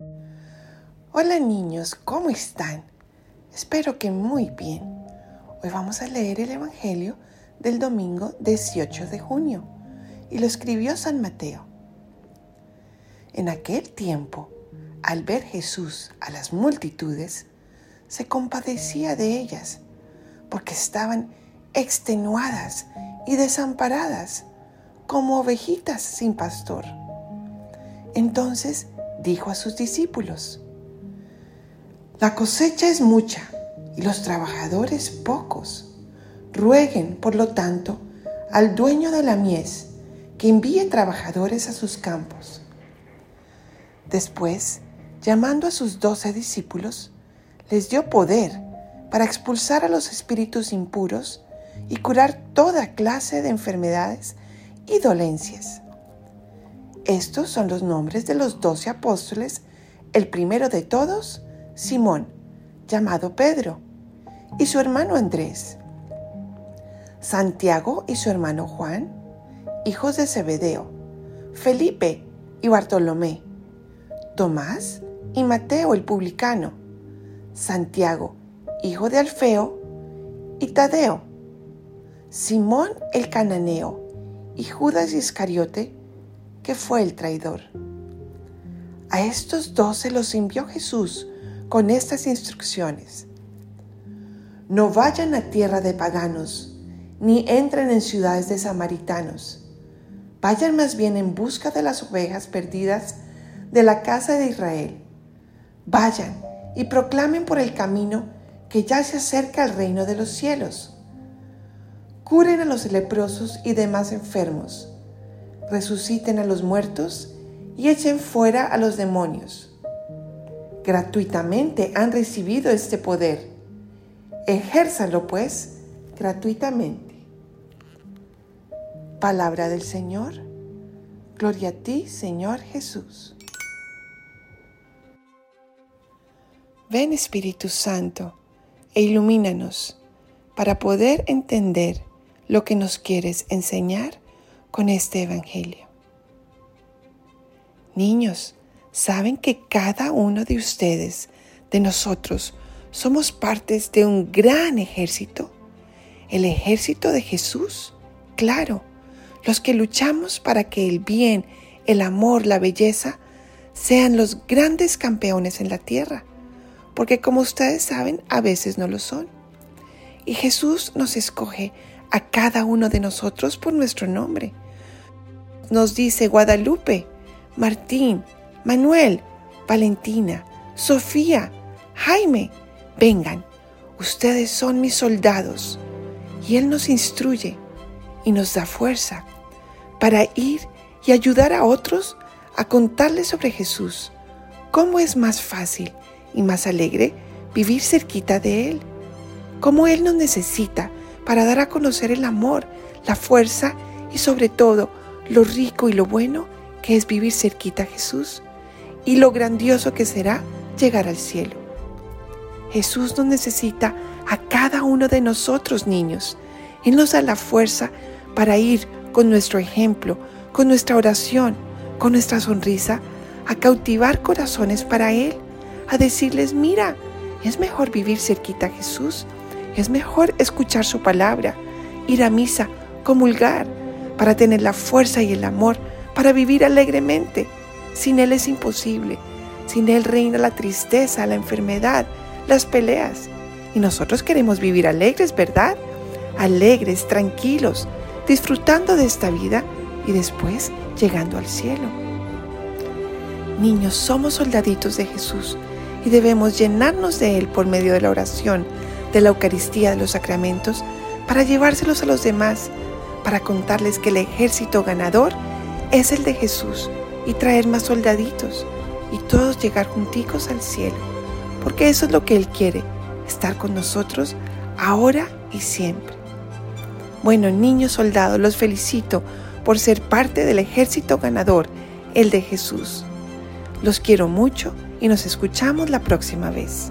Hola niños, ¿cómo están? Espero que muy bien. Hoy vamos a leer el Evangelio del domingo 18 de junio y lo escribió San Mateo. En aquel tiempo, al ver Jesús a las multitudes, se compadecía de ellas porque estaban extenuadas y desamparadas como ovejitas sin pastor. Entonces dijo a sus discípulos, La cosecha es mucha y los trabajadores pocos. Rueguen, por lo tanto, al dueño de la mies que envíe trabajadores a sus campos. Después, llamando a sus doce discípulos, les dio poder para expulsar a los espíritus impuros y curar toda clase de enfermedades y dolencias. Estos son los nombres de los doce apóstoles, el primero de todos, Simón, llamado Pedro, y su hermano Andrés, Santiago y su hermano Juan, hijos de Zebedeo, Felipe y Bartolomé, Tomás y Mateo el publicano, Santiago, hijo de Alfeo, y Tadeo, Simón el cananeo, y Judas Iscariote, fue el traidor. A estos doce los envió Jesús con estas instrucciones. No vayan a tierra de paganos, ni entren en ciudades de samaritanos. Vayan más bien en busca de las ovejas perdidas de la casa de Israel. Vayan y proclamen por el camino que ya se acerca el reino de los cielos. Curen a los leprosos y demás enfermos resuciten a los muertos y echen fuera a los demonios. Gratuitamente han recibido este poder. Ejérzalo pues gratuitamente. Palabra del Señor. Gloria a ti, Señor Jesús. Ven Espíritu Santo e ilumínanos para poder entender lo que nos quieres enseñar con este Evangelio. Niños, ¿saben que cada uno de ustedes, de nosotros, somos partes de un gran ejército? El ejército de Jesús, claro, los que luchamos para que el bien, el amor, la belleza sean los grandes campeones en la tierra, porque como ustedes saben, a veces no lo son. Y Jesús nos escoge a cada uno de nosotros por nuestro nombre. Nos dice Guadalupe, Martín, Manuel, Valentina, Sofía, Jaime, vengan, ustedes son mis soldados. Y Él nos instruye y nos da fuerza para ir y ayudar a otros a contarles sobre Jesús. ¿Cómo es más fácil y más alegre vivir cerquita de Él? ¿Cómo Él nos necesita para dar a conocer el amor, la fuerza y sobre todo lo rico y lo bueno que es vivir cerquita a Jesús y lo grandioso que será llegar al cielo. Jesús nos necesita a cada uno de nosotros, niños. Él nos da la fuerza para ir con nuestro ejemplo, con nuestra oración, con nuestra sonrisa, a cautivar corazones para Él, a decirles, mira, es mejor vivir cerquita a Jesús es mejor escuchar su palabra, ir a misa, comulgar, para tener la fuerza y el amor para vivir alegremente. Sin Él es imposible. Sin Él reina la tristeza, la enfermedad, las peleas. Y nosotros queremos vivir alegres, ¿verdad? Alegres, tranquilos, disfrutando de esta vida y después llegando al cielo. Niños, somos soldaditos de Jesús y debemos llenarnos de Él por medio de la oración, de la Eucaristía de los sacramentos para llevárselos a los demás, para contarles que el ejército ganador es el de Jesús y traer más soldaditos y todos llegar junticos al cielo, porque eso es lo que Él quiere, estar con nosotros ahora y siempre. Bueno, niños soldados, los felicito por ser parte del ejército ganador, el de Jesús. Los quiero mucho y nos escuchamos la próxima vez.